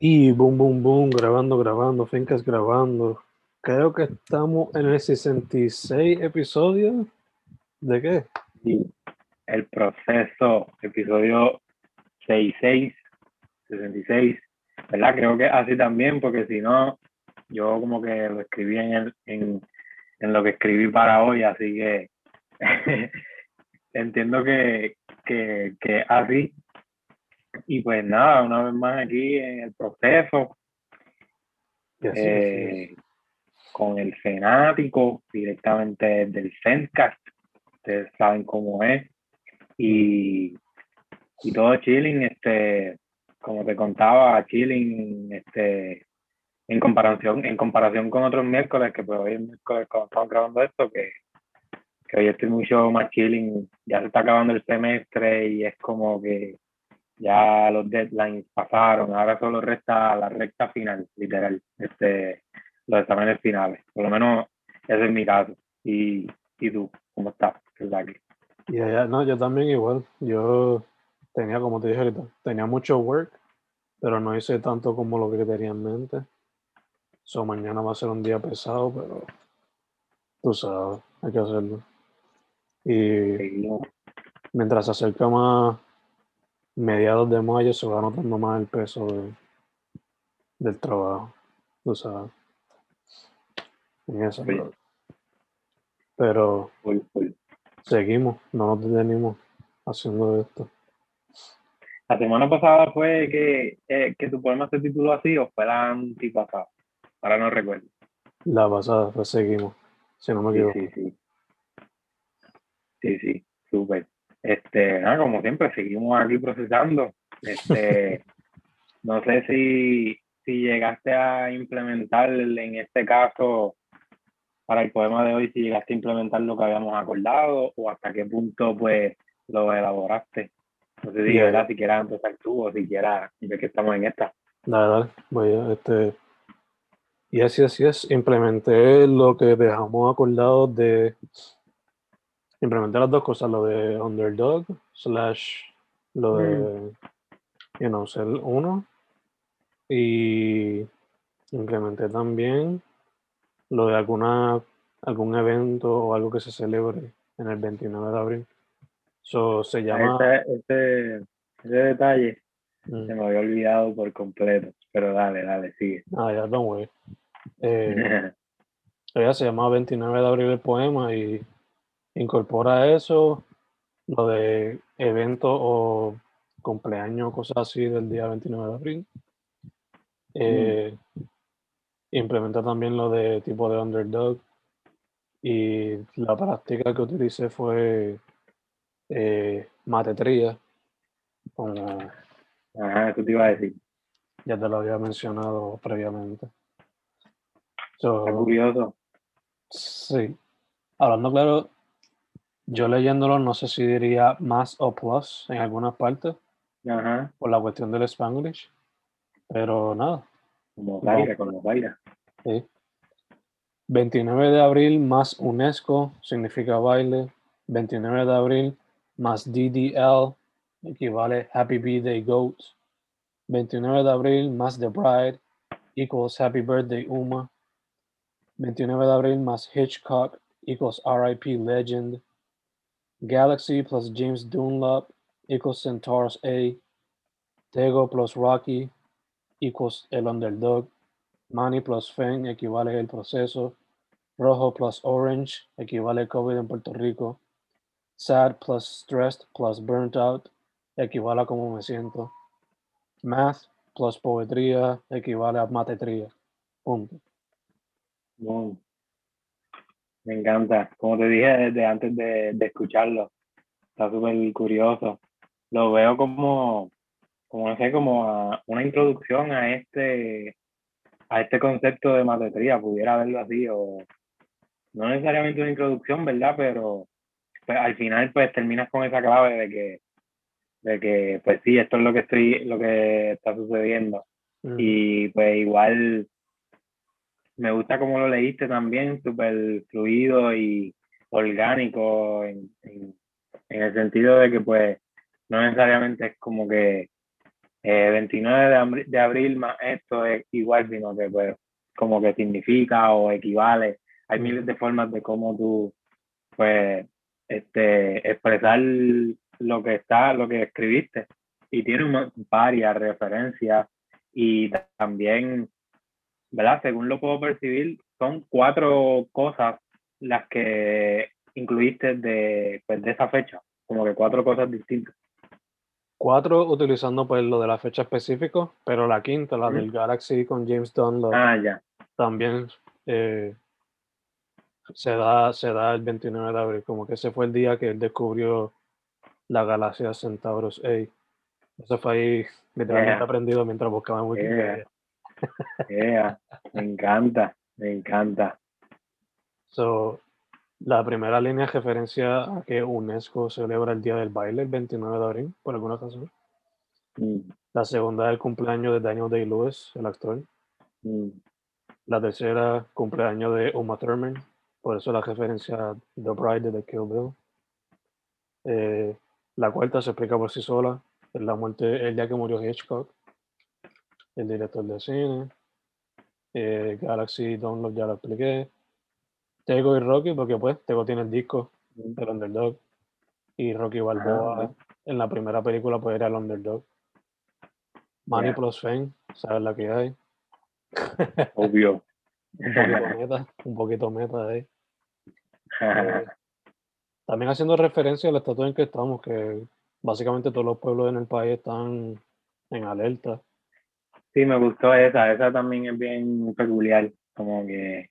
Y boom, boom, boom, grabando, grabando, Fincas grabando. Creo que estamos en el 66 episodio. ¿De qué? El proceso, episodio 66, 66. ¿Verdad? Creo que así también, porque si no, yo como que lo escribí en, el, en, en lo que escribí para hoy, así que entiendo que, que, que así. Y pues nada, una vez más aquí en el proceso, eh, con el fanático directamente del Zencast. Ustedes saben cómo es. Y, y todo chilling, este, como te contaba, chilling, este, en comparación, en comparación con otros miércoles, que pues hoy es miércoles cuando estamos grabando esto, que, que hoy estoy mucho más chilling, ya se está acabando el semestre y es como que ya los deadlines pasaron, ahora solo resta la recta final, literal, este, los exámenes finales, por lo menos ese es mi caso. Y, y tú, ¿cómo estás? Y allá, no, yo también igual. Yo tenía, como te dije ahorita, tenía mucho work, pero no hice tanto como lo que tenía en mente. So, mañana va a ser un día pesado, pero tú sabes, hay que hacerlo. Y mientras se acerca más mediados de mayo, se va notando más el peso de- del trabajo, tú sabes. En eso, Sí. bro. Pero seguimos, no nos detenimos haciendo esto. La semana pasada fue que, eh, que tu poema se tituló así o fue la antipasada. Ahora no recuerdo. La pasada, pues seguimos, si no me Sí, equivoco. sí, sí. Sí, sí, súper. Este, nada, como siempre, seguimos aquí procesando. Este, no sé si, si llegaste a implementar en este caso, para el poema de hoy, si llegaste a implementar lo que habíamos acordado o hasta qué punto pues lo elaboraste. No sé si, Yeah. ¿verdad? si quieras empezar tú o si quieras, ya que estamos en esta. Dale, dale, voy a, este, y así, así es, implementé lo que dejamos acordado de, implementé las dos cosas, lo de underdog, slash, lo de, you know, ser uno, y implementé también lo de alguna, algún evento o algo que se celebre en el 29 de abril. So, se llama, Ese, ese, ese detalle Mm. se me había olvidado por completo, pero dale, dale, sigue. ah, ya, don't worry. Eh, Ella se llama 29 de abril el poema y incorpora eso, lo de eventos o cumpleaños, cosas así del día 29 de abril. Eh, Implementa también lo de tipo de underdog y la práctica que utilicé fue eh, matetría, como Ajá, eso te iba a decir. ya te lo había mencionado previamente. So, Está curioso. Sí. Hablando claro, yo leyéndolo no sé si diría más o plus en algunas partes por la cuestión del Spanglish, pero nada. como Zaira, con los Zaira. sí. 29 de abril más UNESCO significa baile. 29 de abril más DDL equivale Happy Birthday Goat. 29 de abril más The Bride equals Happy Birthday Uma. 29 de abril más Hitchcock equals RIP Legend. Galaxy plus James Dunlap equals Centaurus A. Tego plus Rocky equals el underdog. Manny plus Feng equivale el proceso. Rojo plus Orange equivale COVID en Puerto Rico. Sad plus Stressed plus Burnt Out equivale a cómo me siento. Math plus Poetría equivale a matetría. Punto. Boom. Me encanta. Como te dije desde antes de, de escucharlo, está súper curioso. Lo veo como, como, no sé, como a- una introducción a este, a este concepto de matetría, pudiera verlo así, o no necesariamente una introducción, ¿verdad? Pero pues, al final pues terminas con esa clave de que, de que pues sí, esto es lo que estoy, lo que está sucediendo. Mm. Y pues igual me gusta cómo lo leíste también, súper fluido y orgánico en, en, el sentido de que pues no necesariamente es como que 29 de, abril esto es igual, sino que pues como que significa o equivale. Hay miles de formas de cómo tú, pues, este, expresar lo que está, lo que escribiste. Y tiene varias referencias y también, ¿verdad? Según lo puedo percibir, son cuatro cosas las que incluiste de, pues, de esa fecha, como que cuatro cosas distintas. Cuatro utilizando pues lo de la fecha específica, pero la quinta, la del Galaxy con James Dunlop, ah, ya. también eh, se, da, se da el 29 de abril, como que ese fue el día que él descubrió la galaxia Centaurus A. Eso fue ahí literalmente aprendido mientras buscaba en Wikipedia. Me encanta, me encanta. So, la primera línea referencia a que UNESCO celebra el Día del Baile el 29 de abril, por alguna razón. Mm. La segunda es el cumpleaños de Daniel Day-Lewis, el actor. Mm. La tercera, cumpleaños de Uma Thurman, por eso la referencia a The Bride de Kill Bill. Eh, la cuarta se explica por sí sola, es la muerte, el día que murió Hitchcock, el director de cine. Eh, Galaxy Download ya lo expliqué. Tego y Rocky, porque pues Tego tiene el disco del Underdog y Rocky Balboa ah, en la primera película pues era el Underdog. Money plus Fame, sabes la que hay. Obvio. un poquito meta, un poquito meta ahí. Eh, también haciendo referencia al estatus en que estamos, que básicamente todos los pueblos en el país están en alerta. Sí, me gustó esa, esa también es bien peculiar, como que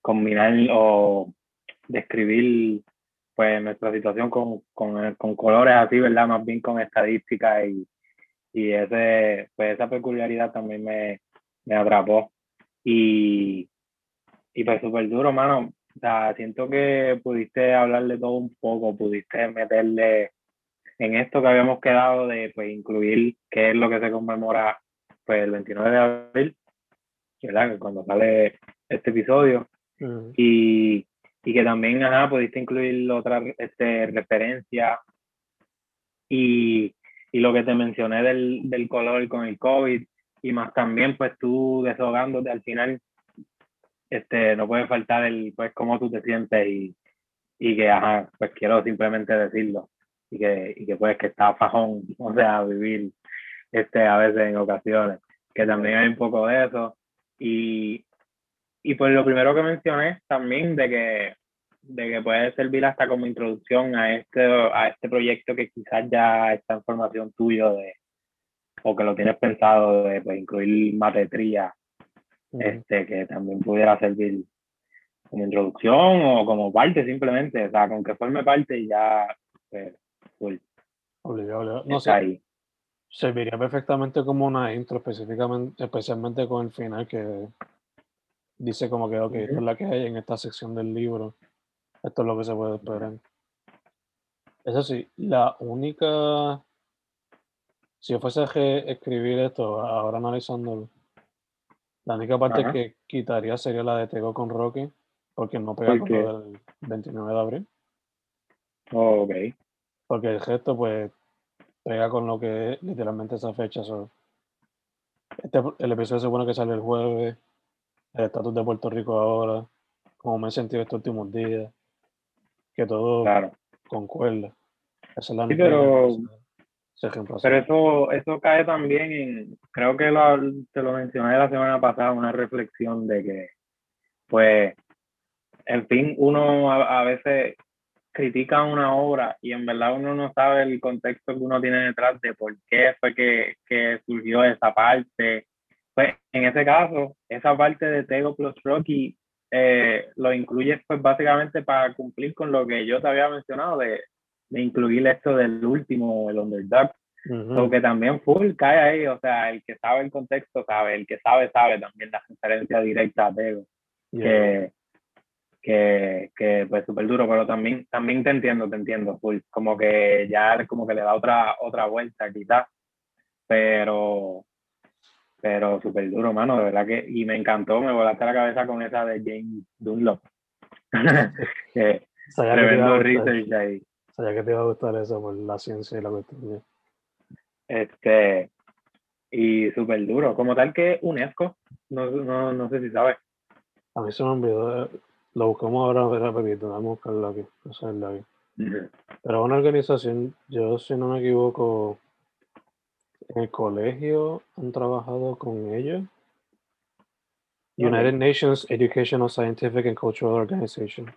combinar o describir pues nuestra situación con, con, con, colores así, ¿verdad? Más bien con estadísticas y, y ese, pues esa peculiaridad también me, me atrapó. Y, y pues súper duro, mano. O sea, siento que pudiste hablarle todo un poco, pudiste meterle en esto que habíamos quedado de pues incluir qué es lo que se conmemora pues el 29 de abril, ¿verdad? Cuando sale este episodio. Y, y, que también, ajá, pudiste incluir otra este, referencia y, y, lo que te mencioné del, del color con el COVID y más también, pues tú desahogándote al final, este, no puede faltar el, pues, cómo tú te sientes y, y que, ajá, pues quiero simplemente decirlo y que, y que pues que está fajón, o sea, vivir este, a veces en ocasiones, que también hay un poco de eso. Y, y pues lo primero que mencioné también de que, de que puede servir hasta como introducción a este, a este proyecto que quizás ya está en formación tuyo de, o que lo tienes pretensado de pues, incluir matetría, este, que también pudiera servir como introducción o como parte simplemente, o sea, con que forme parte y ya, pues, Obligado, No sé. Serviría perfectamente como una intro, específicamente, especialmente con el final que dice como que, ok, esto es la que hay en esta sección del libro, esto es lo que se puede esperar. Eso sí, la única, si yo fuese a escribir esto, ahora analizándolo, la única parte que quitaría sería la de Tego con Rocky, porque no pega con lo del 29 de abril. ok. Porque el gesto, pues, pega con lo que es literalmente esa fecha. Este, el episodio se supone que sale el jueves, el estatus de Puerto Rico ahora, como me he sentido estos últimos días, que todo concuerda. Esa es la sí, pero, pero eso, eso cae también en, creo que lo, te lo mencioné la semana pasada, una reflexión de que, pues, en fin, uno a, veces critica una obra y en verdad uno no sabe el contexto que uno tiene detrás de por qué fue que, que surgió esa parte pues en ese caso, esa parte de Tego plus Rocky eh, lo incluyes pues básicamente para cumplir con lo que yo te había mencionado de, de incluir esto del último, el underdog. Uh que también full cae ahí, o sea, el que sabe el contexto sabe, el que sabe sabe también la referencia directa a Tego. Que, que, que pues súper duro, pero también, también te entiendo, te entiendo, full. Como que ya como que le da otra, otra vuelta quizás, pero pero súper duro, mano, de verdad que, y me encantó, me volaste la cabeza con esa de James Dunlop. que, tremendo research ahí. Sabía que te iba a gustar eso por la ciencia y la cuestión. Este, y súper duro. Como tal que UNESCO, no, no, no sé si sabes. A mí se me olvidó. Lo buscamos ahora, rapidito, vamos a buscarlo aquí. Sé el aquí. Pero una organización, yo si no me equivoco, en el colegio han trabajado con ellos. United Nations Educational, Scientific and Cultural Organization.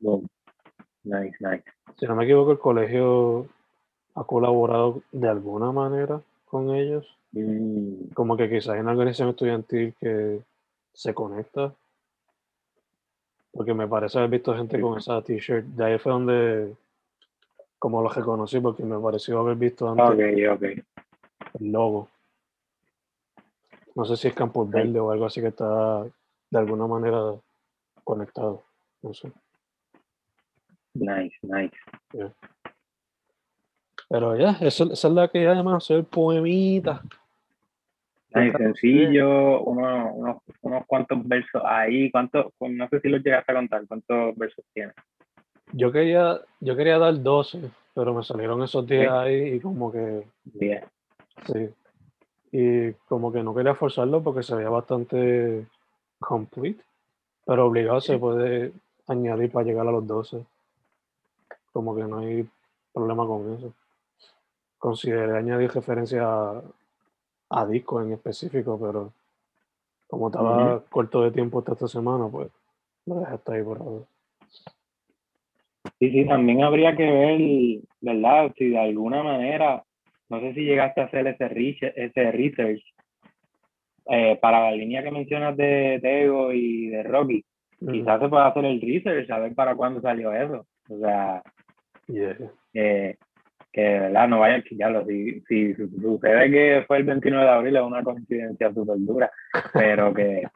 Boom. Nice, nice. Si no me equivoco, el colegio ha colaborado de alguna manera con ellos. Mm, Como que quizás hay una organización estudiantil que se conecta. Porque me parece haber visto gente Sí. con esa t-shirt. De ahí fue donde, como lo reconocí, porque me pareció haber visto antes ok, ok. el logo. No sé si es Campus Sí. Verde o algo así que está de alguna manera conectado. No sé. Nice, nice. Pero ya, eso, esa es la que llaman hacer poemita. Otra sencillo, unos, unos, unos cuantos versos ahí. ¿Cuántos? pues, No sé si los llegaste a contar. ¿Cuántos versos tienes? Yo quería, yo quería dar 12, pero me salieron esos 10 Ok. ahí y como que Bien. Sí. Y como que no quería forzarlo porque se veía bastante complete, pero obligado se puede añadir para llegar a los 12. Como que no hay problema con eso. Consideré añadir referencia a, a discos en específico, pero como estaba corto de tiempo hasta esta semana, pues lo dejé hasta ahí por ahora. Sí, sí, también habría que ver, ¿verdad? Si de alguna manera, no sé si llegaste a hacer ese research, ese research eh, para la línea que mencionas de Tego y de Rocky. Ujú. Quizás se pueda hacer el research, a ver para cuándo salió eso. O sea, Yeah. que, que de verdad no vaya a quillarlo. Si, si sucede que fue el 29 de abril, es una coincidencia súper dura, pero que,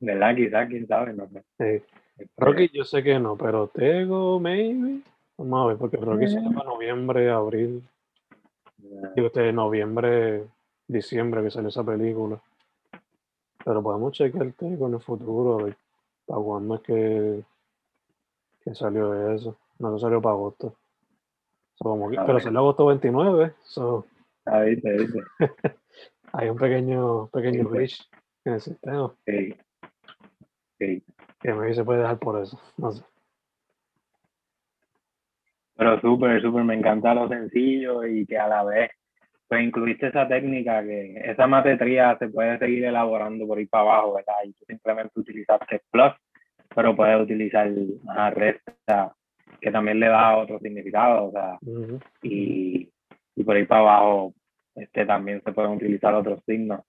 ¿verdad? Quizás, quién sabe, no sé. Sí. Este, Rocky yo sé que no, pero Tego, maybe. Vamos a ver, porque Rocky se llama noviembre, abril. Digo, este noviembre, diciembre que salió esa película. Pero podemos chequear Tego en el futuro, a ver para cuándo es que, que salió eso. No, no salió para agosto. So, como que- A pero ver. salió agosto 29, so, Ah, viste, viste. hay un pequeño, pequeño glitch en el sistema Sí. Sí. que me se puede dejar por eso. No sé. Pero súper, súper, me encanta lo sencillo y que a la vez, pues incluiste esa técnica que esa matetría se puede seguir elaborando por ahí para abajo, ¿verdad? Y tú simplemente utilizaste plus, pero puedes utilizar una resta que también le da otro significado, o sea, Ujú. y, y por ahí para abajo este, también se pueden utilizar otros signos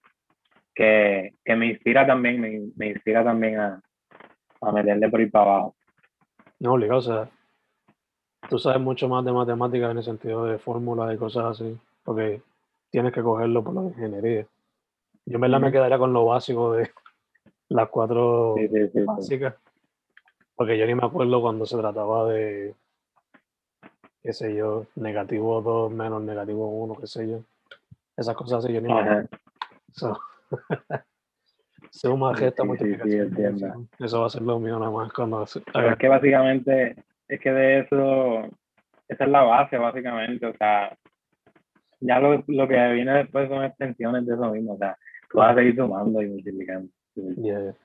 que, que me inspira también, me, me inspira también a, a meterle por ahí para abajo. No, obligado, o sea, tú sabes mucho más de matemáticas en el sentido de fórmulas y cosas así, porque tienes que cogerlo por la ingeniería. Yo en verdad me Ujú. quedaría con lo básico de las cuatro sí, sí, sí. básicas, porque yo ni me acuerdo cuando se trataba de, qué sé yo, negativo 2 menos negativo 1, qué sé yo. Esas cosas así yo ni me acuerdo. Ajá. So, suma, Sí, resta, sí, sí, multiplicación, entiendo. división. Eso va a ser lo mío nada más cuando Pero es que básicamente, es que de eso, esa es la base, básicamente, o sea, ya lo, lo que viene después son extensiones de eso mismo, o sea, tú vas a seguir sumando y multiplicando. Sí. Yeah, yeah.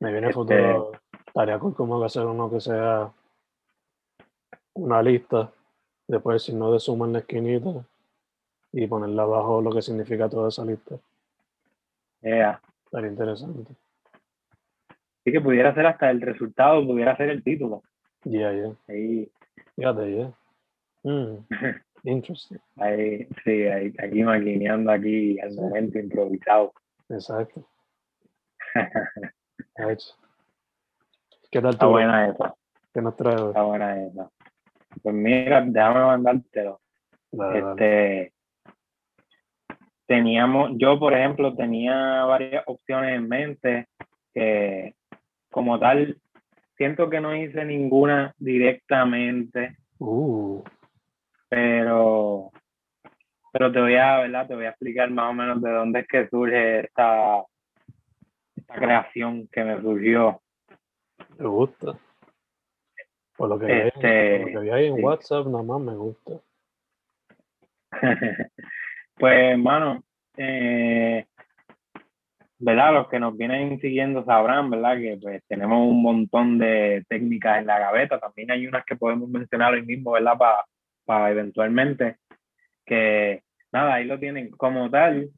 Me viene el Este- futuro, estaría cool como que hacer uno que sea una lista, después el signo de suma en la esquinita y ponerle abajo lo que significa toda esa lista. Yeah. Estaría interesante. Así que pudiera ser hasta el resultado, pudiera ser el título. Yeah, yeah. Ahí, Fíjate, yeah. Mm, interesting. ahí, sí, ahí, aquí maquineando aquí al momento improvisado. Exacto. ¿Qué tal Está tú? buena esa, ¿Qué nos traes? hoy? está buena esa. Pues mira, déjame mandártelo. Dale, dale. Este, teníamos, yo por ejemplo tenía varias opciones en mente que como tal siento que no hice ninguna directamente, Uh, pero pero te voy a, ¿verdad? Te voy a explicar más o menos de dónde es que surge esta, esta creación que me surgió. me gusta. Por lo que, Este, lo que vi ahí en sí. WhatsApp, nada más me gusta. Pues, hermano, eh, ¿verdad? Los que nos vienen siguiendo sabrán, ¿verdad? Que pues tenemos un montón de técnicas en la gaveta. También hay unas que podemos mencionar hoy mismo, ¿verdad? Para eventualmente que, nada, ahí lo tienen como tal.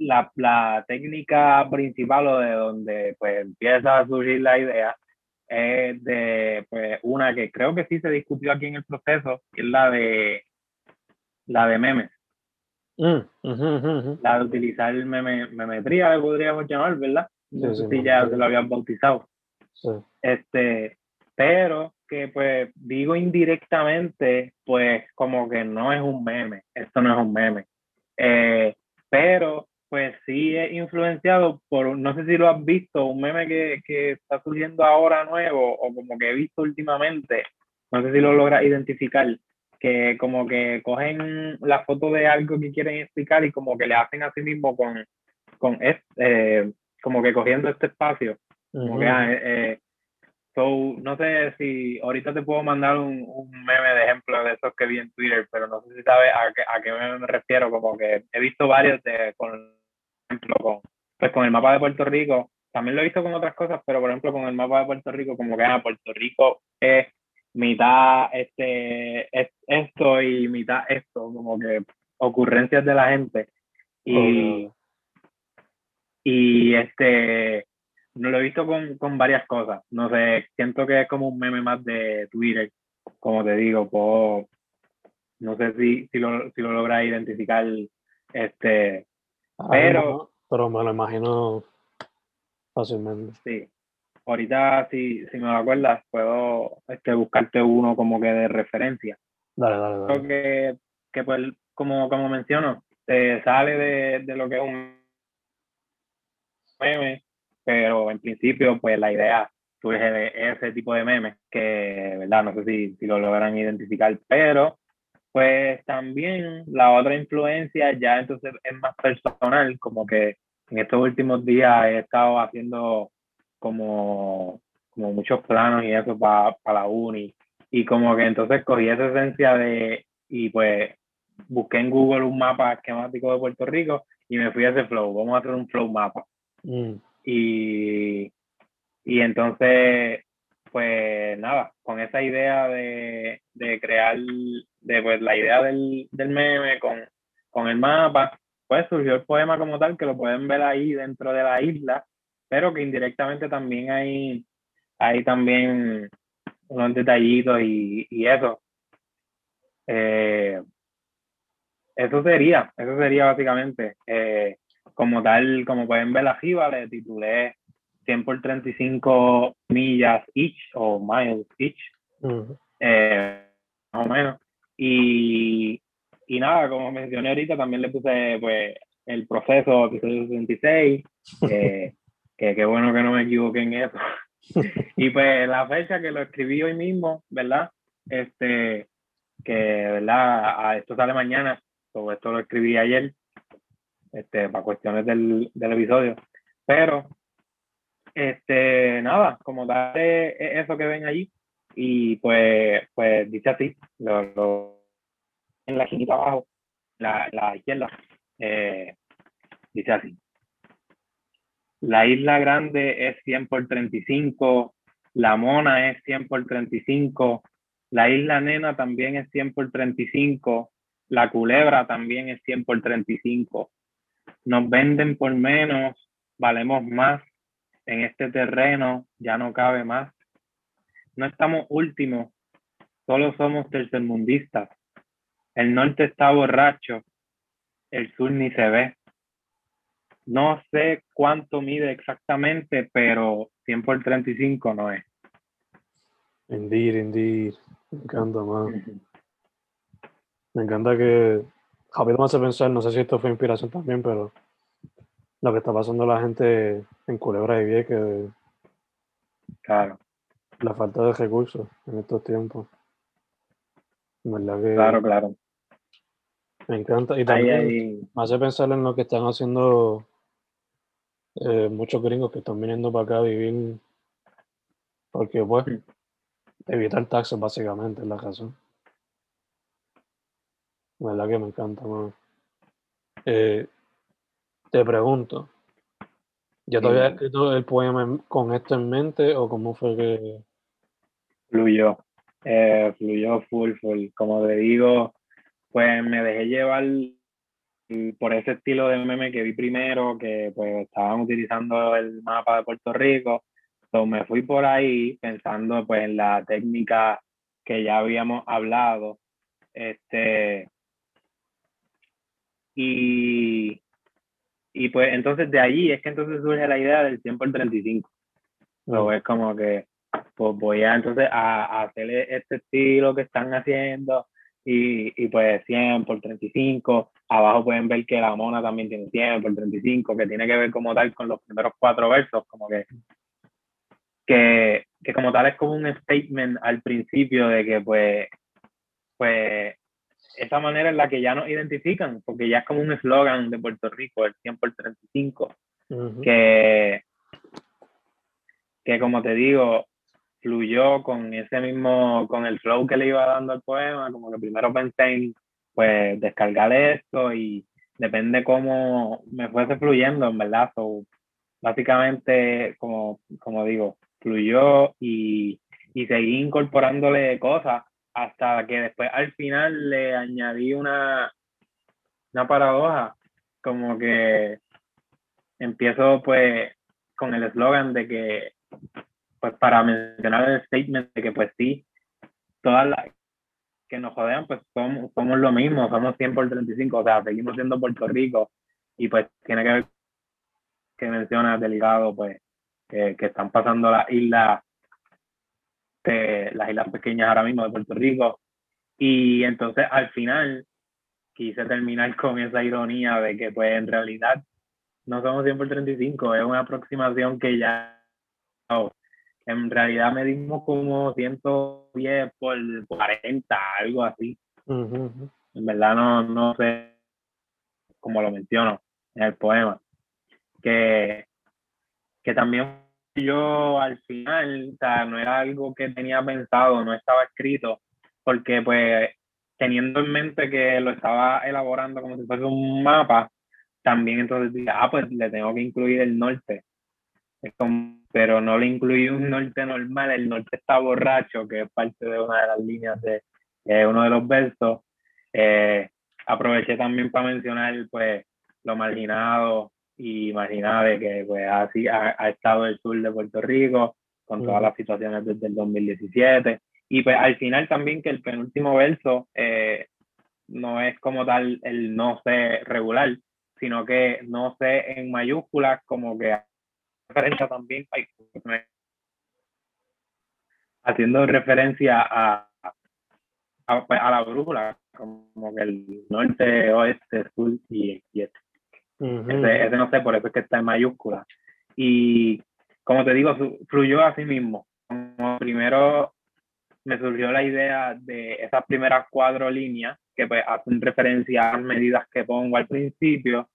La, la técnica principal o de donde pues empieza a surgir la idea es de pues, una que creo que sí se discutió aquí en el proceso, que es la de la de memes. Mm, la de utilizar meme, memetría, le podríamos llamar, ¿verdad? No sé si ya se lo habían bautizado. Este, pero que pues digo indirectamente, pues como que no es un meme, esto no es un meme. Eh, pero pues sí es influenciado por, no sé si lo has visto, un meme que, que está surgiendo ahora nuevo o como que he visto últimamente, no sé si lo logras identificar, que como que cogen la foto de algo que quieren explicar y como que le hacen a sí mismo con, con este, como que cogiendo este espacio. Como que, ah, eh, eh, so, no sé si ahorita te puedo mandar un, un, meme de ejemplo de esos que vi en Twitter, pero no sé si sabes a qué, a qué me refiero. Como que he visto varios de, con, ejemplo, con, pues con el mapa de Puerto Rico. También lo he visto con otras cosas, pero por ejemplo con el mapa de Puerto Rico, como que ah, Puerto Rico es mitad este, esto y mitad esto, como que ocurrencias de la gente. Y, y este, no lo he visto con, con, varias cosas. No sé, siento que es como un meme más de Twitter, como te digo, no sé si, si, lo, si lo logras identificar, este, pero... pero me lo imagino fácilmente. Sí, ahorita si, si me lo acuerdas, puedo este, buscarte uno como que de referencia. Dale, dale, dale. Creo que, que pues, como, como menciono, te sale de, de lo que es un meme, pero en principio, pues la idea surge de ese tipo de memes, que, ¿verdad? No sé si, si lo logran identificar, pero pues también la otra influencia ya entonces es más personal, como que en estos últimos días he estado haciendo como, como muchos planos y eso para la uni. Y como que entonces cogí esa esencia de, y pues busqué en Google un mapa esquemático de Puerto Rico y me fui a ese flow, vamos a hacer un flow mapa. Mm. Y, y entonces, pues nada, con esa idea de, de crear, de pues la idea del, del meme con, con el mapa, pues surgió el poema como tal, que lo pueden ver ahí dentro de la isla pero que indirectamente también hay, hay también unos detallitos y, y eso. Eh, eso sería, eso sería básicamente. Eh, como tal, como pueden ver arriba, le titulé 100 por 35 millas each o miles each, eh, más o menos. Y, y nada, como mencioné ahorita, también le puse pues el proceso, episodio 66, eh, que qué bueno que no me equivoqué en eso. y pues la fecha que lo escribí hoy mismo, ¿verdad? Este, que, ¿verdad? esto sale mañana, sobre esto lo escribí ayer, este, para cuestiones del, del episodio. Pero, este, nada, como tal, eso que ven allí, y pues, pues dice así, lo, en la esquina abajo, la, la izquierda, eh, dice así. La Isla Grande es 100 por 35, La Mona es 100 por 35, la Isla Nena también es 100 por 35, la Culebra también es 100 por 35. Nos venden por menos, valemos más, en este terreno ya no cabe más. No estamos últimos, solo somos tercermundistas. El norte está borracho, el sur ni se ve. No sé cuánto mide exactamente, pero 100 por 35 no es. Indeed, indeed. Me encanta, más. Me encanta que Javier me hace pensar, no sé si esto fue inspiración también, pero lo que está pasando la gente en Culebra y que Claro. La falta de recursos en estos tiempos. ¿Verdad que Claro, claro. Me encanta. Y también me hace pensar en lo que están haciendo eh, muchos gringos que están viniendo para acá a vivir porque pues evitar taxes básicamente es la razón. La verdad que me encanta, Eh, te pregunto, ¿ya te había escrito el poema con esto en mente o cómo fue que...? Fluyó, eh, fluyó full, full. Como te digo, pues me dejé llevar por ese estilo de meme que vi primero, que pues estaban utilizando el mapa de Puerto Rico. Entonces me fui por ahí pensando pues en la técnica que ya habíamos hablado. Este, y, y pues entonces de allí es que entonces surge la idea del 100 por 35. Luego es como que pues voy a entonces a, a hacer este estilo que están haciendo y, y, pues 100 por 35. Abajo pueden ver que la mona también tiene 100 por 35, que tiene que ver como tal con los primeros cuatro versos, como que, que, que como tal es como un statement al principio de que pues, pues esa manera en la que ya nos identifican, porque ya es como un eslogan de Puerto Rico, el 100 por 35, que, que como te digo, fluyó con ese mismo, con el flow que le iba dando al poema, como que primero pensé en, pues, descargar esto y depende cómo me fuese fluyendo, en verdad. So, básicamente, como, como digo, fluyó y, y seguí incorporándole cosas hasta que después al final le añadí una, una paradoja, como que empiezo pues con el eslogan de que pues para mencionar el statement de que pues sí, todas las que nos jodean pues somos, somos lo mismo, somos 100 por 35, o sea, seguimos siendo Puerto Rico y pues tiene que ver que menciona delicado pues que, que están pasando las islas las islas pequeñas ahora mismo de Puerto Rico y entonces al final quise terminar con esa ironía de que pues en realidad no somos 100 por 35, es una aproximación que ya en realidad medimos como 110 por 40, algo así. En verdad no, no sé cómo lo menciono en el poema. Que, que también yo al final, o sea, no era algo que tenía pensado, no estaba escrito, porque pues teniendo en mente que lo estaba elaborando como si fuese un mapa, también entonces dije, ah, pues le tengo que incluir el norte. Pero no le incluí un norte normal, el norte está borracho, que es parte de una de las líneas de uno de los versos. Eh, aproveché también para mencionar pues lo marginado y que pues así ha, estado el sur de Puerto Rico con todas las situaciones desde el 2017 y pues al final también que el penúltimo verso eh, no es como tal el no sé regular, sino que no sé en mayúsculas como que referencia también, haciendo referencia a, pues, a, la brújula, como que el norte, oeste, sur y, este. Ese, no sé, por eso es que está en mayúscula. Y como te digo, fluyó a sí mismo. Como primero me surgió la idea de esas primeras cuatro líneas que pues hacen referencia a las medidas que pongo al principio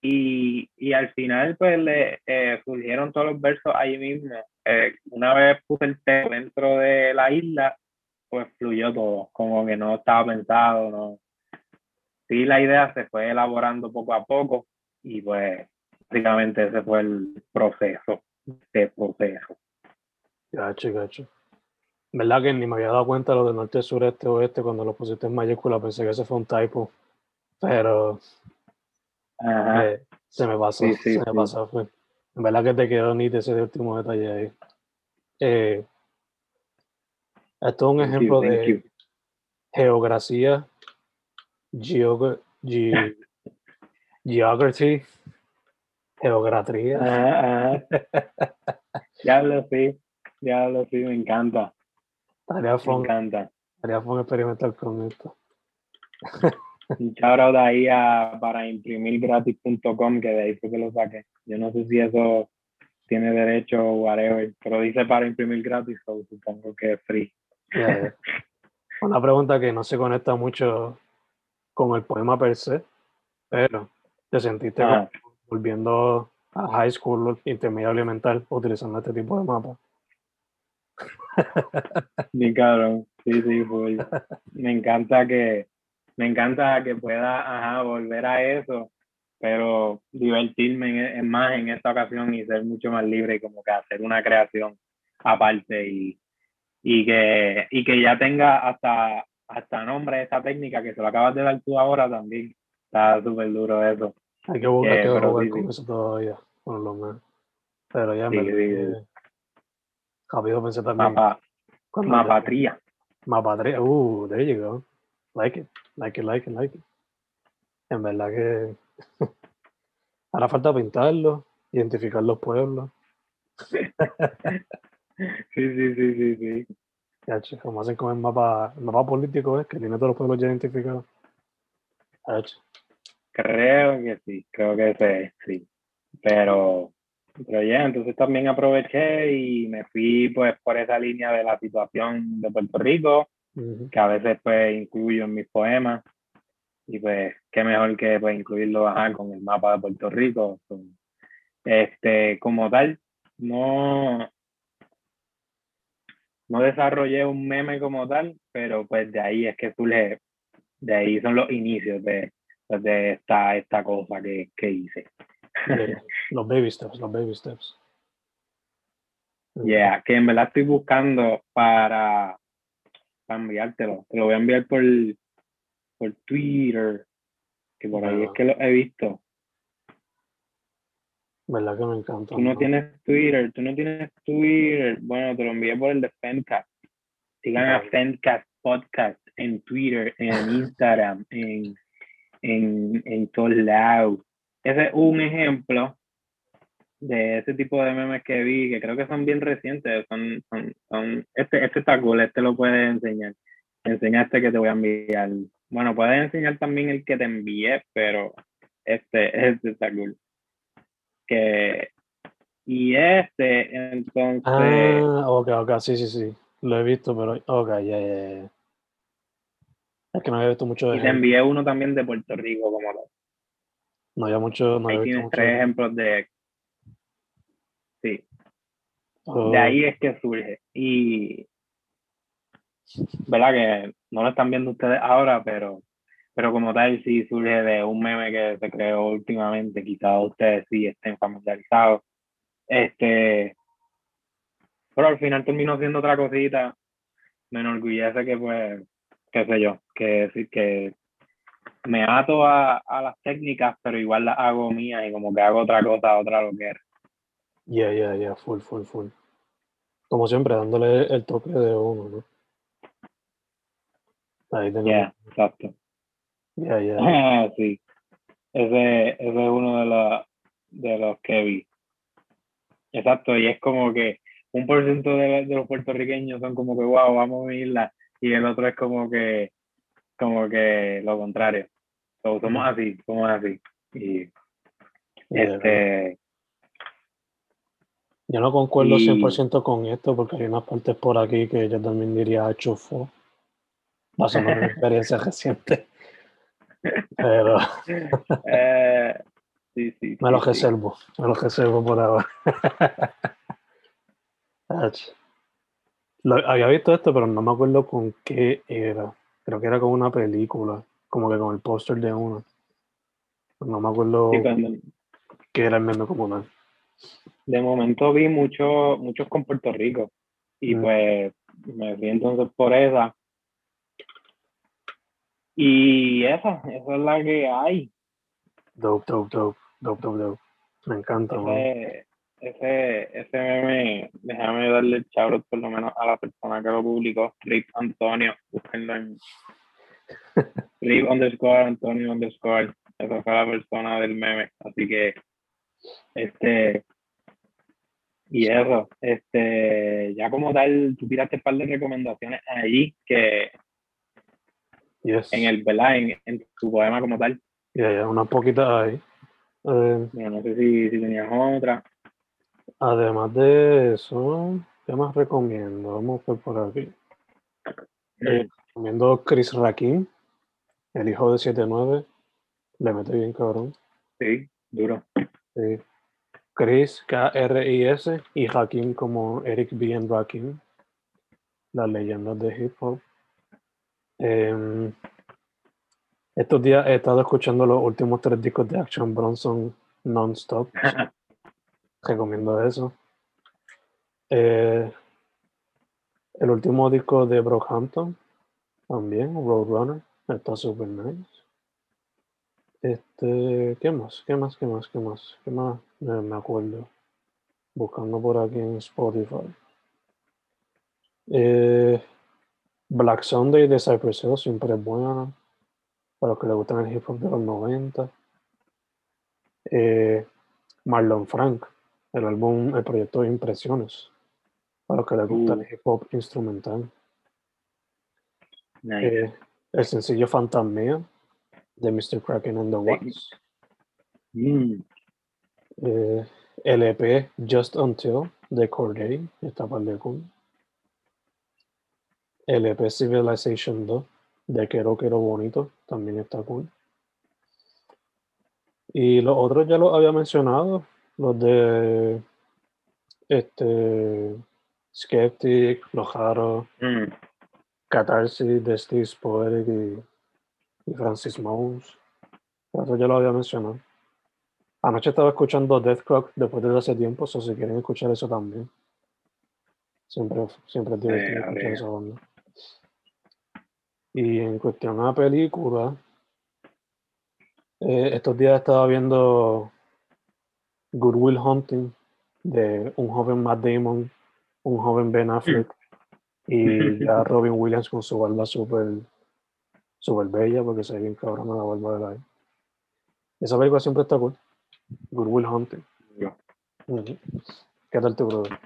y, y al final, pues le eh, surgieron todos los versos ahí mismo. Eh, una vez puse el tema dentro de la isla, pues fluyó todo, como que no estaba pensado, no. Sí, la idea se fue elaborando poco a poco y pues básicamente ese fue el proceso, este proceso. Gacho, gacho. ¿Verdad que ni me había dado cuenta de lo de norte, sur, este, oeste cuando lo pusiste en mayúscula? Pensé que ese fue un typo. Pero eh, se me pasó, se me pasó. Fue. En verdad que te quedó nítido ese último detalle ahí. Eh, esto es un ejemplo de geografía, geog ge geography, geografía. ya lo sé, ya lo sé, me encanta. me encanta. Estaría fun experimentar con esto. Un shout de ahí a, para imprimirgratis.com, que de ahí fue que lo saqué. Yo no sé si eso tiene derecho o whatever, pero dice para imprimir gratis, so supongo que es free. Una pregunta que no se conecta mucho con el poema per se, pero ¿te sentiste volviendo a high school, intermedio elemental, utilizando este tipo de mapa? Mi cabrón, sí, sí, Me encanta que me encanta que pueda ajá, volver a eso espero divertirme en, más en esta ocasión y ser mucho más libre y como que hacer una creación aparte y, y, que, y que ya tenga hasta, hasta nombre esta técnica que se lo acabas de dar tú ahora también. Está súper duro eso. Hay que buscar que jugar con eso todavía, por lo menos. Pero ya me sí, rápido pensé también. Mapa, mapatría. Mapatría, uh, there you go. Like it, like it, like it, like it. En verdad que Hará falta pintarlo, identificar los pueblos. sí, sí, sí, sí, sí. Ya, como hacen con el mapa, el mapa político, es que tiene todos los pueblos ya identificados. Creo que sí, creo que sí, sí. Pero, pero ya, entonces también aproveché y me fui pues por esa línea de la situación de Puerto Rico, que a veces pues incluyo en mis poemas. Y pues, qué mejor que pues, incluirlo con el mapa de Puerto Rico. Este, como tal, no, no desarrollé un meme como tal, pero pues de ahí es que surge, de ahí son los inicios de, de esta, esta cosa que, que hice. los baby steps, los baby steps. Yeah, que en verdad estoy buscando para, para enviártelo. Te lo voy a enviar por, por Twitter, que por ahí es que lo he visto. ¿Verdad que me encanta? Tú no, tienes Twitter, tú no tienes Twitter. Bueno, te lo envié por el de Fencast. Sigan a Fencast Podcast en Twitter, en Instagram, en, en, en todos lados. Ese es un ejemplo de ese tipo de memes que vi, que creo que son bien recientes. Son, son, son, este, este está cool, este lo puedes enseñar. Enseñaste que te voy a enviar bueno, puedes enseñar también el que te envié, pero este, este está cool. Que, y este, entonces. Ah, ok, ok, sí, sí, sí. Lo he visto, pero. Ok, ya, ya, ya. Es que no había visto mucho de. Y te envié uno también de Puerto Rico, como lo. No había mucho. No Ahí tienes tres ejemplos de. Sí. De ahí es que surge. Y ¿verdad? Que no lo están viendo ustedes ahora, pero, pero como tal sí surge de un meme que se creó últimamente, quizás ustedes sí estén familiarizados. Este, pero al final terminó siendo otra cosita. Me enorgullece que pues, qué sé yo, que, que me ato a, a las técnicas, pero igual las hago mías y como que hago otra cosa, otra lo que era. Ya, ya, ya, full, full, full. Como siempre, dándole el toque de uno, ¿no? Ahí Ya, exacto. Ya, ya. sí. Ese, ese, es uno de los, de los que vi. Exacto, y es como que un por ciento de, los puertorriqueños son como que, wow, vamos a isla, y el otro es como que, como que lo contrario. somos así, somos así. Y, este... Yo no concuerdo 100% con esto porque hay unas partes por aquí que yo también diría chufo más o menos experiencia reciente. Pero. Eh, sí, sí, me lo reservo, me lo reservo por ahora. había visto esto, pero no me acuerdo con qué era. Creo que era con una película, como que con el póster de uno. No me acuerdo qué era el meme como De momento vi mucho, muchos con Puerto Rico. Y mm. pues me vi entonces por esa. Y esa, esa es la que hay. Dope, dope, dope, dope, dope, dope. Me encanta, ese, ese, ese meme, déjame darle el chabro por lo menos a la persona que lo publicó, Rip Antonio, búsquenlo en Rip underscore Antonio underscore, esa fue la persona del meme, así que, este, y eso, este, ya como tal, tú tiraste un par de recomendaciones allí que en el, ¿verdad? En, en, tu poema como tal. Ya, ya, una poquita ahí. Eh, no sé si, si tenías otra. Además de eso, ¿qué más recomiendo? Vamos a ver por aquí. Eh, recomiendo Chris Rakim, el hijo de 7-9. Le mete bien cabrón. Sí, duro. Sí. Chris, K-R-I-S, y Rakim como Eric B. and Rakim. Las leyendas de hip hop. Em, Estos días he estado escuchando los últimos tres discos de Action Bronson non-stop. Recomiendo eso. Eh, el último disco de Brockhampton, también, Roadrunner, está super nice. Este, ¿qué más? ¿Qué más? ¿Qué más? ¿Qué más? ¿Qué más? Me, acuerdo. Buscando por aquí en Spotify. Eh, Black Sunday de Cypress Hill siempre es buena. Para los que les gustan el hip hop de los 90. Eh, Marlon Frank, el álbum, el proyecto de Impresiones. Para los que les gusta Uh. el hip hop instrumental. Nice. Eh, el sencillo Fantasmia de Mr. Kraken and the Watts. Mm, Eh, LP Just Until de Corday, está para de cool. LP Civilization 2 de Quero Quero Bonito, también está cool. Y los otros ya los había mencionado, los de este Skeptic, Los Jaro, mm. Catharsis de Steve Poetic y, y Francis Mons. Eso ya lo había mencionado. Anoche estaba escuchando Death Clock después de hace tiempo, o si quieren escuchar eso también. Siempre, siempre es divertido escuchar esa banda. Y en cuestión a película, eh, estos días estaba viendo Good Will Hunting de un joven Matt Damon, un joven Ben Affleck y ya Robin Williams con su barba súper super bella porque se ve bien cabrona la barba de la Esa película siempre está cool. Good Will Hunting. ¿Qué tal tu brother?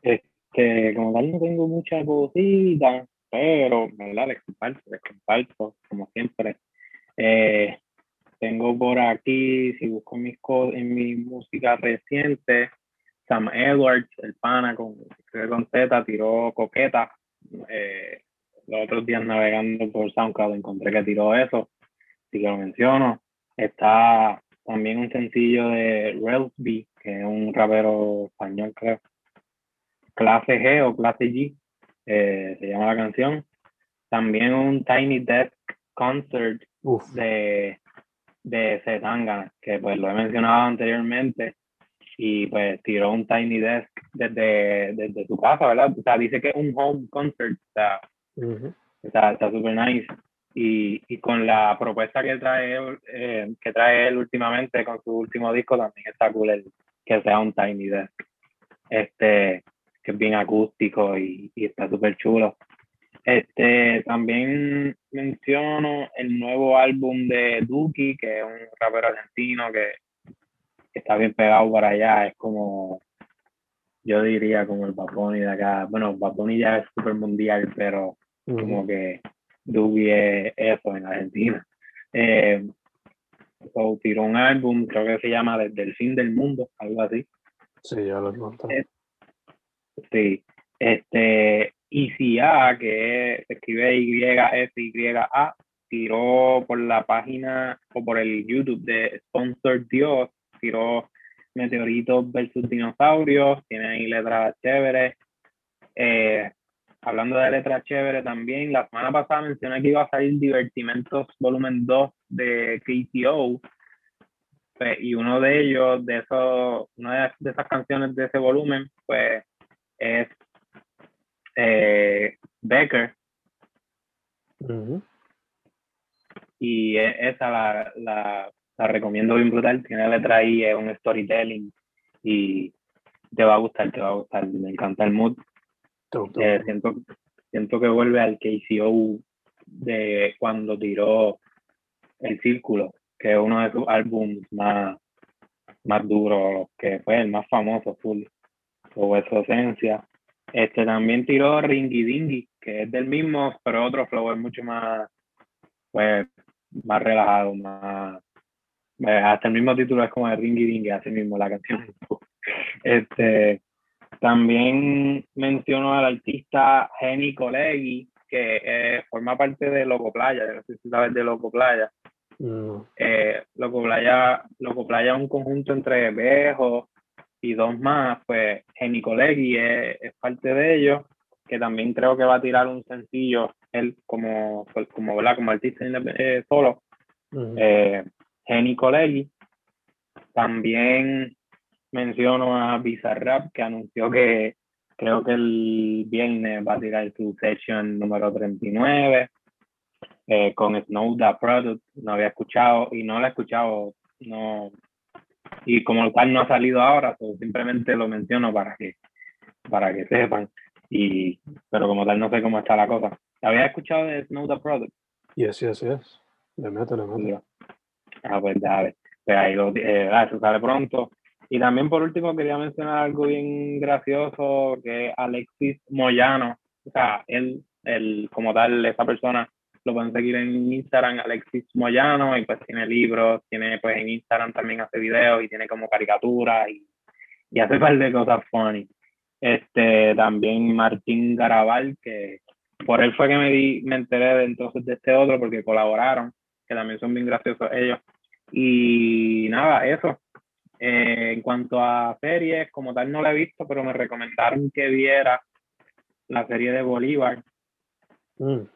Este, como tal no tengo mucha cosita, pero, ¿verdad? Les comparto, les comparto, como siempre. Eh, tengo por aquí, si busco mis co- en mi música reciente, Sam Edwards, el pana con, con Z, tiró coqueta. Eh, los otros días navegando por SoundCloud encontré que tiró eso, así que lo menciono. Está también un sencillo de Relsby, que es un rapero español, creo. Clase G o Clase G, eh, se llama la canción. También un Tiny Desk Concert Uf, de, de Zetangana, que pues lo he mencionado anteriormente, y pues tiró un Tiny Desk desde, desde su casa, ¿verdad? O sea, dice que es un home concert, o sea, ujú. está está súper nice. Y, y con la propuesta que trae, eh, que trae él últimamente con su último disco, también está cool el, que sea un Tiny Desk. Este, que es bien acústico y, y está súper chulo. Este, también menciono el nuevo álbum de Duki, que es un rapero argentino que, que está bien pegado para allá. Es como, yo diría como el Bad de acá. Bueno, Bad ya es súper mundial, pero como que Duki es eso en Argentina. Eh, so, tiró un álbum, creo que se llama Desde el fin del mundo, algo así. Sí, ya lo he contado. Eh, Sí, este, ICA, que se escribe Y-F-Y-A, tiró por la página o por el YouTube de Sponsor Dios, tiró Meteoritos versus Dinosaurios, tiene ahí letras chéveres. Eh, hablando de letras chéveres también, la semana pasada mencioné que iba a salir Divertimentos Volumen 2 de KTO, pues, y uno de ellos, de esos, una de, de esas canciones de ese volumen, pues es eh, Becker Ujú. y e- esa la, la, la recomiendo bien brutal, tiene letra ahí, es un storytelling y te va a gustar, te va a gustar, me encanta el mood. Eh, siento, siento que vuelve al KCO de cuando tiró El Círculo, que es uno de sus álbumes más, más duros, que fue el más famoso, full, o su esencia. Este también tiró Ringy Dingy, que es del mismo, pero otro flow, es mucho más, pues, más relajado, más, eh, hasta el mismo título es como de Ringy Dingy, así mismo la canción. Este, también menciono al artista Jenny Colegui, que eh, forma parte de Loco Playa, no sé si sabes de Loco Playa. No. Eh, Loco Playa, Loco Playa es un conjunto entre Bejo y dos más, pues Jenny Colegui es, es parte de ellos, que también creo que va a tirar un sencillo él como, pues, como, ¿verdad? como artista eh, solo, Ujú. eh, Jenny Colegi. También menciono a Bizarrap, que anunció que creo que el viernes va a tirar su session número 39 eh, con Snow Product. No había escuchado y no la he escuchado. No, y como tal no ha salido ahora, so simplemente lo menciono para que, para que sepan. Y, pero como tal no sé cómo está la cosa. ¿Había escuchado de Snow the Product? Yes, yes, yes. Le meto, le meto. Ah, pues ya ves. Pues ahí lo, eh, ah, eso sale pronto. Y también por último quería mencionar algo bien gracioso que Alexis Moyano, o sea, él, él como tal, esa persona lo pueden seguir en Instagram, Alexis Moyano, y pues tiene libros, tiene pues en Instagram también hace videos y tiene como caricaturas y, y hace un par de cosas funny. Este, también Martín Garabal, que por él fue que me, di, me enteré de entonces de este otro porque colaboraron, que también son bien graciosos ellos. Y nada, eso. Eh, en cuanto a series, como tal no la he visto, pero me recomendaron que viera la serie de Bolívar, Mm.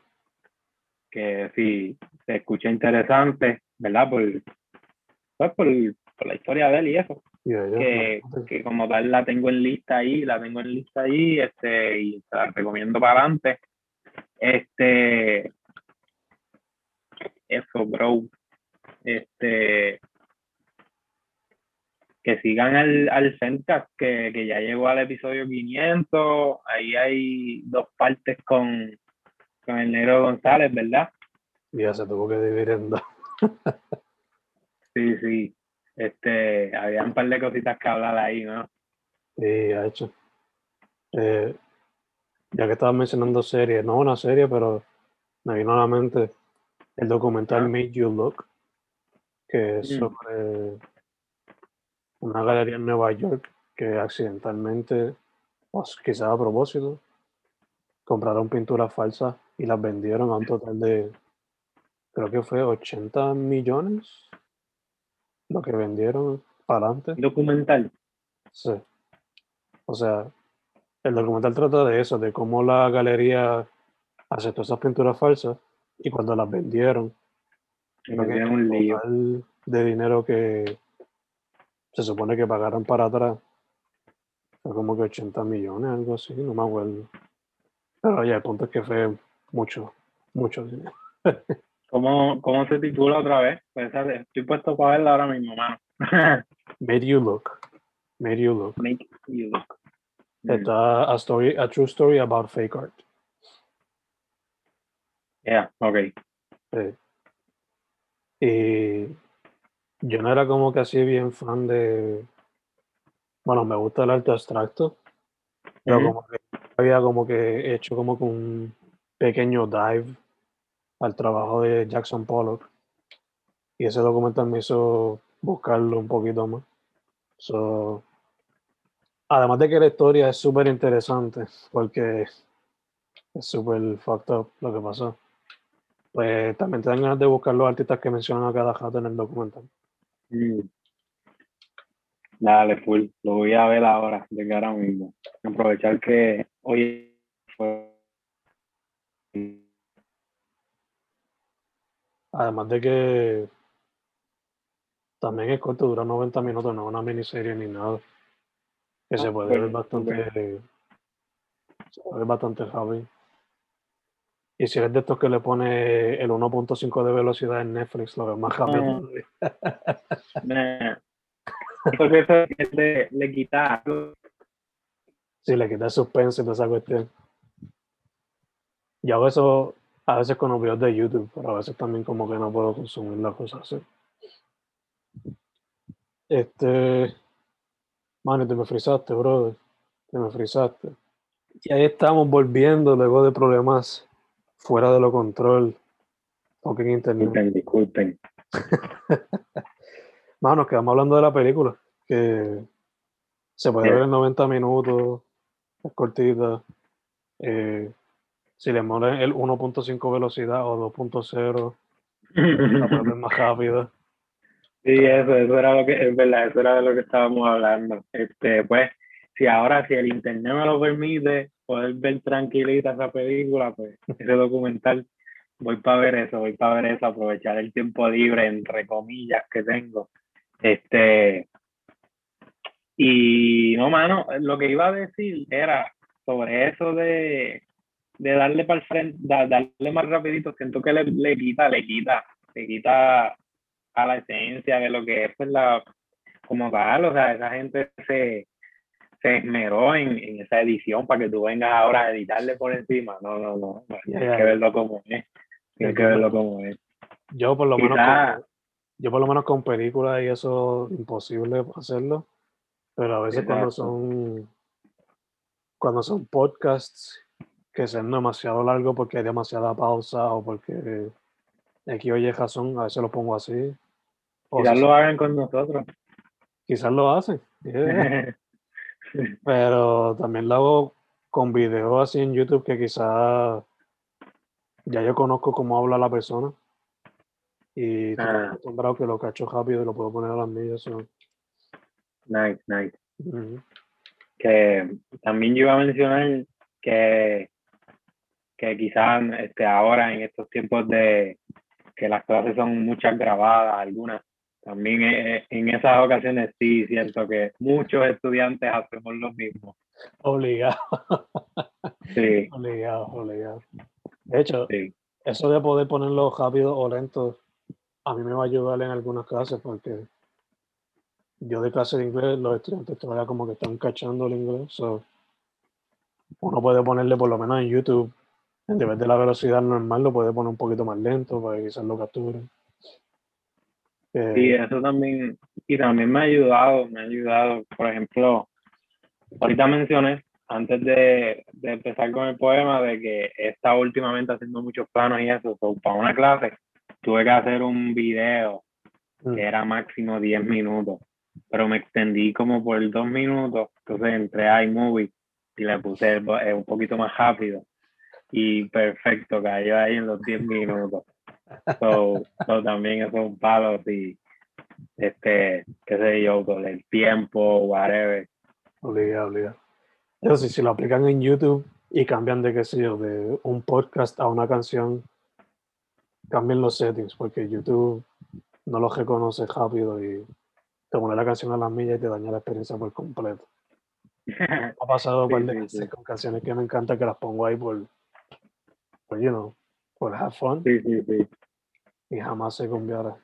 Que sí, se escucha interesante, ¿verdad? Por, pues por, por la historia de él y eso. Yeah, yeah, que, que como tal la tengo en lista ahí, la tengo en lista ahí, este, y te la recomiendo para adelante. Este, eso, bro. Este, que sigan al, al Zencast, que, que ya llegó al episodio 500. Ahí hay dos partes con, con el negro González, ¿verdad? Ya se tuvo que dividir en dos. Sí, sí. Este, había un par de cositas que hablar ahí, ¿no? Sí, ha hecho. Eh, ya que estabas mencionando series, no una serie, pero me vino a la mente el documental Ah. Made You Look, que es Mm. sobre una galería en Nueva York que accidentalmente, pues quizás a propósito, compraron pinturas falsas y las vendieron a un total de, creo que fue 80 millones, lo que vendieron para adelante. Documental. Sí. O sea, el documental trata de eso, de cómo la galería aceptó esas pinturas falsas y cuando las vendieron, creo que un lío. de dinero que se supone que pagaron para atrás fue como que 80 millones, algo así, no me acuerdo. Pero ya, el punto es que fue mucho, mucho dinero. ¿Cómo, ¿Cómo se titula otra vez? Pues estoy puesto para verla ahora mismo, mano. Made You Look. Made You Look. Make you look. Mm, Está a, story, a true story about fake art. Yeah, ok. Sí. Y yo no era como que así bien fan de. Bueno, me gusta el arte abstracto, pero como que había como que hecho como que un pequeño dive al trabajo de Jackson Pollock. Y ese documental me hizo buscarlo un poquito más. So, además de que la historia es súper interesante, porque es súper fucked up lo que pasó. Pues también te dan ganas de buscar los artistas que mencionan a cada jato en el documental. Mm. Dale, full. Lo voy a ver ahora, de ahora mismo. Aprovechar que hoy fue. Además de que también es corto, dura 90 minutos, no es una miniserie ni nada. Que se puede ver bastante, se puede ver bastante rápido. Y si eres de estos que le pone el 1.5 de velocidad en Netflix, lo ves más rápido. Ah. Nah. Porque eso es de- le quita. Si le quitas suspense y toda esa cuestión. Yo hago eso a veces con los videos de YouTube, pero a veces también como que no puedo consumir las cosas así. Este. Mano, te me frisaste, brother. Te me frisaste. Y ahí estamos volviendo luego de problemas fuera de lo control. Token internet. Disculpen, disculpen. Mano, nos quedamos hablando de la película. Que se puede Sí. ver en 90 minutos. Es cortita. Eh, si le ponen el 1.5 velocidad o 2.0, la puedes ver más rápida. Sí, eso, eso era lo que, es verdad, eso era de lo que estábamos hablando. Este, pues, si ahora, si el internet me lo permite, poder ver tranquilita esa película, pues ese documental, voy para ver eso, voy para ver eso, aprovechar el tiempo libre, entre comillas, que tengo. Este, y no, mano, lo que iba a decir era sobre eso de, de darle para el frente, darle más rapidito, siento que le, le quita, le quita, le quita a la esencia de lo que es pues, la, como tal, o sea, esa gente se, se esmeró en, en, esa edición para que tú vengas ahora a editarle por encima. No, no, no, tienes que verlo como es. Tienes que verlo como es. Yo por lo menos con, yo por lo menos con películas y eso imposible hacerlo, pero a veces cuando son cuando son podcasts que sean demasiado largos porque hay demasiada pausa o porque aquí oye razón, a veces lo pongo así. Quizás lo hagan con nosotros. Quizás lo hacen. Pero también lo hago con videos así en YouTube que quizás ya yo conozco cómo habla la persona. Y estoy ah. acostumbrado que lo cacho rápido y lo puedo poner a las millas. Nice, nice. Que también yo iba a mencionar que, que quizás este, ahora en estos tiempos de que las clases son muchas grabadas, algunas también eh, eh, en esas ocasiones sí siento que muchos estudiantes hacemos lo mismo. Obligado. Sí. Obligado, obligado. De hecho, eso de poder ponerlo rápido o lento, a mí me va a ayudar en algunas clases porque yo de clase de inglés, los estudiantes todavía como que están cachando el inglés. uno puede ponerle por lo menos en YouTube, en vez de la velocidad normal, lo puede poner un poquito más lento para que quizás lo capturen. Sí, eso también, y también me ha ayudado, me ha ayudado, por ejemplo, ahorita mencioné, antes de, de empezar con el poema, de que he estado últimamente haciendo muchos planos y eso, para una clase tuve que hacer un video que mm. era máximo 10 minutos, pero me extendí como por dos minutos, entonces entré a iMovie y le puse eh, un poquito más rápido y perfecto, cayó ahí en los 10 minutos. So, también eso es un palo si, este, qué sé yo, con el tiempo, whatever. Obligado, obligado. Eso sí, si lo aplican en YouTube y cambian de, qué sé yo, de un podcast a una canción, cambien los settings, porque YouTube no lo reconoce rápido y te pone la canción a las millas y te daña la experiencia por completo. ha pasado con canciones que me encanta que las pongo ahí por, por you know, por have fun. Sí, sí, sí. Y jamás se cambiará.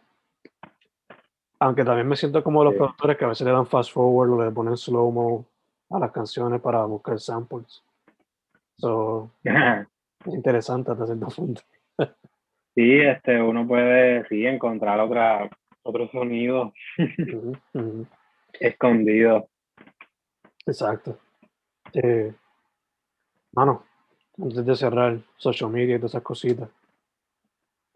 Aunque también me siento como los productores que a veces le dan fast forward o le ponen slow-mo a las canciones para buscar samples. So, es interesante hasta cierto punto. sí, este, uno puede sí, encontrar otra, otro sonido escondido. Exacto. Eh, mano, antes de cerrar social media y todas esas cositas.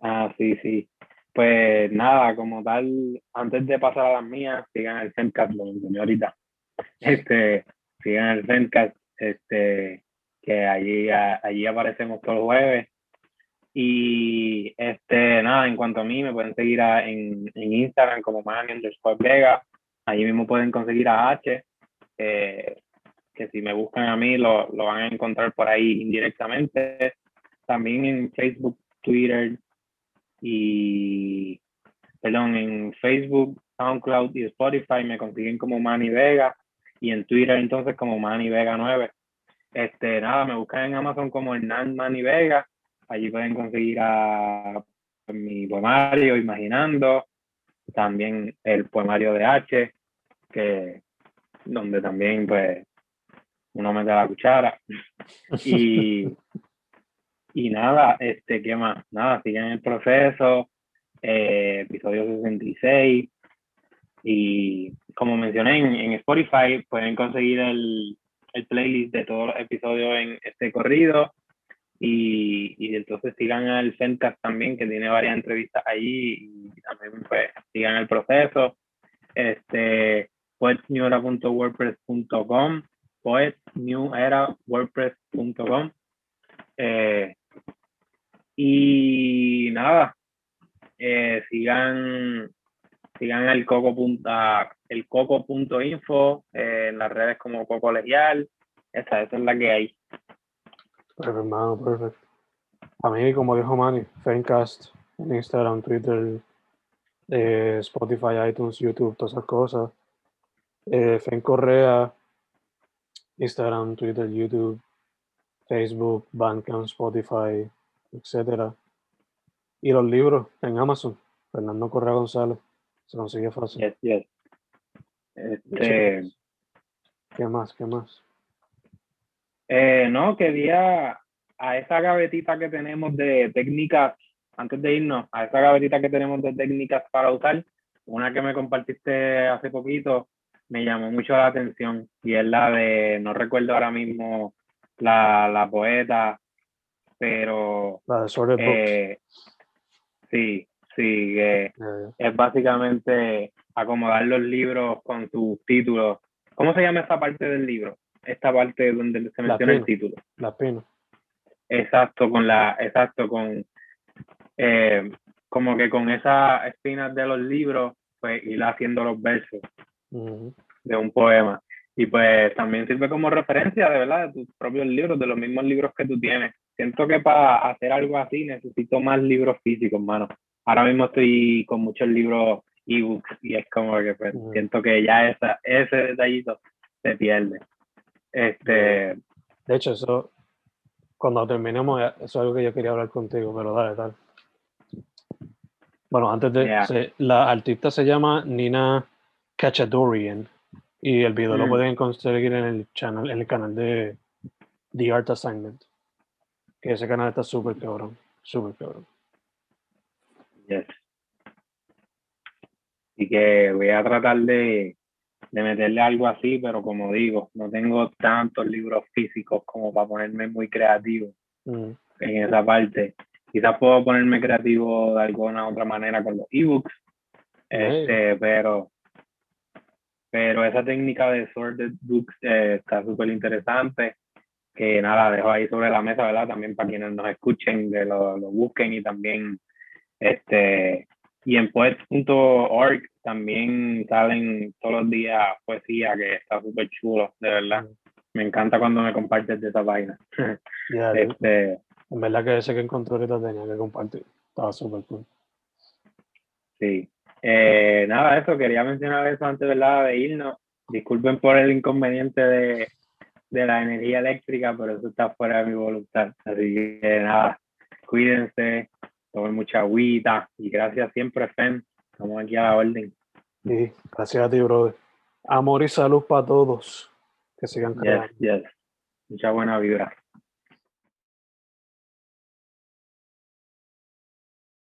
Ah, sí, sí. Pues nada, como tal, antes de pasar a las mías, sigan el Fencast, lo mencioné ahorita. Este, sigan el Fencast, este, que allí, allí aparecemos todos los jueves. Y este, nada, en cuanto a mí, me pueden seguir en, en, Instagram como Manny underscore Vega. Allí mismo pueden conseguir a H, eh, que si me buscan a mí lo, lo van a encontrar por ahí indirectamente. También en Facebook, Twitter y, perdón, en Facebook, SoundCloud y Spotify me consiguen como Manny Vega y en Twitter entonces como Manny Vega 9. Este, nada, me buscan en Amazon como Hernán Manny Vega. Allí pueden conseguir a mi poemario Imaginando, también el poemario de H, que donde también pues uno mete la cuchara. Y, y nada, este, ¿qué más? Nada, siguen el proceso, eh, episodio 66. Y como mencioné en, Spotify, pueden conseguir el, el, playlist de todos los episodios en este corrido. Y, y entonces sigan al Fencast también, que tiene varias entrevistas allí. Y también pues sigan el proceso. Este, poetnewera.wordpress.com poetnewera.wordpress.com eh, y nada, eh, sigan sigan el Coco Punta el coco.info, eh, en las redes como Coco Legial. Esa, esa es la que hay. Perfecto, hermano, perfecto. A mí, como dijo Manny, Fencast en Instagram, Twitter, eh, Spotify, iTunes, YouTube, todas esas cosas. Eh, Fen Correa, Instagram, Twitter, YouTube, Facebook, Bandcamp, Spotify, etcétera. Y los libros en Amazon, Fernando Correa González, se consigue fácil. Yes, yes. Este, ¿Qué más? ¿Qué más? eh, no, quería a esa gavetita que tenemos de técnicas, antes de irnos, a esa gavetita que tenemos de técnicas para usar, una que me compartiste hace poquito, me llamó mucho la atención y es la de, no recuerdo ahora mismo la, la poeta, pero La de Sorted eh, sí, sí, que es básicamente acomodar los libros con sus títulos. ¿Cómo se llama esta parte del libro? Esta parte donde se menciona el título. la pena. Exacto, con la, exacto, con eh, como que con esas espinas de los libros, pues ir haciendo los versos De un poema. Y pues también sirve como referencia, de verdad, de tus propios libros, de los mismos libros que tú tienes. Siento que para hacer algo así necesito más libros físicos, mano. Ahora mismo estoy con muchos libros ebooks y es como que pues, Ujú. siento que ya esa, ese detallito se pierde. Este, De hecho, eso, cuando terminemos, eh, eso es algo que yo quería hablar contigo, pero dale, dale. Bueno, antes de. Ya. se- la artista se llama Nina Cachadorian y el video lo Mm. pueden conseguir en el, channel, en el canal de The Art Assignment. Que ese canal está súper cabrón, súper cabrón. Yes. Así que voy a tratar de, de meterle algo así, pero como digo, no tengo tantos libros físicos como para ponerme muy creativo Mm, en esa parte. Quizás puedo ponerme creativo de alguna otra manera con los ebooks, este, pero, pero esa técnica de sorted books eh, está súper interesante. Que nada, dejo ahí sobre la mesa, ¿verdad? También para quienes nos escuchen, que lo, lo busquen y también este y en poets.org también salen todos los días poesía que está súper chulo, de verdad. Me encanta cuando me compartes de esa vaina. de- este, en verdad que ese que encontré ahorita tenía que compartir. Estaba súper cool. sí. Eh, nada, eso, quería mencionar eso antes ¿verdad? de irnos. Disculpen por el inconveniente de, de la energía eléctrica, pero eso está fuera de mi voluntad. Así que nada, cuídense, tomen mucha agüita y gracias siempre, Fen. Estamos aquí a la orden. Y gracias a ti, brother. Amor y salud para todos. Que sigan Yes, creando. yes. Mucha buena vibra.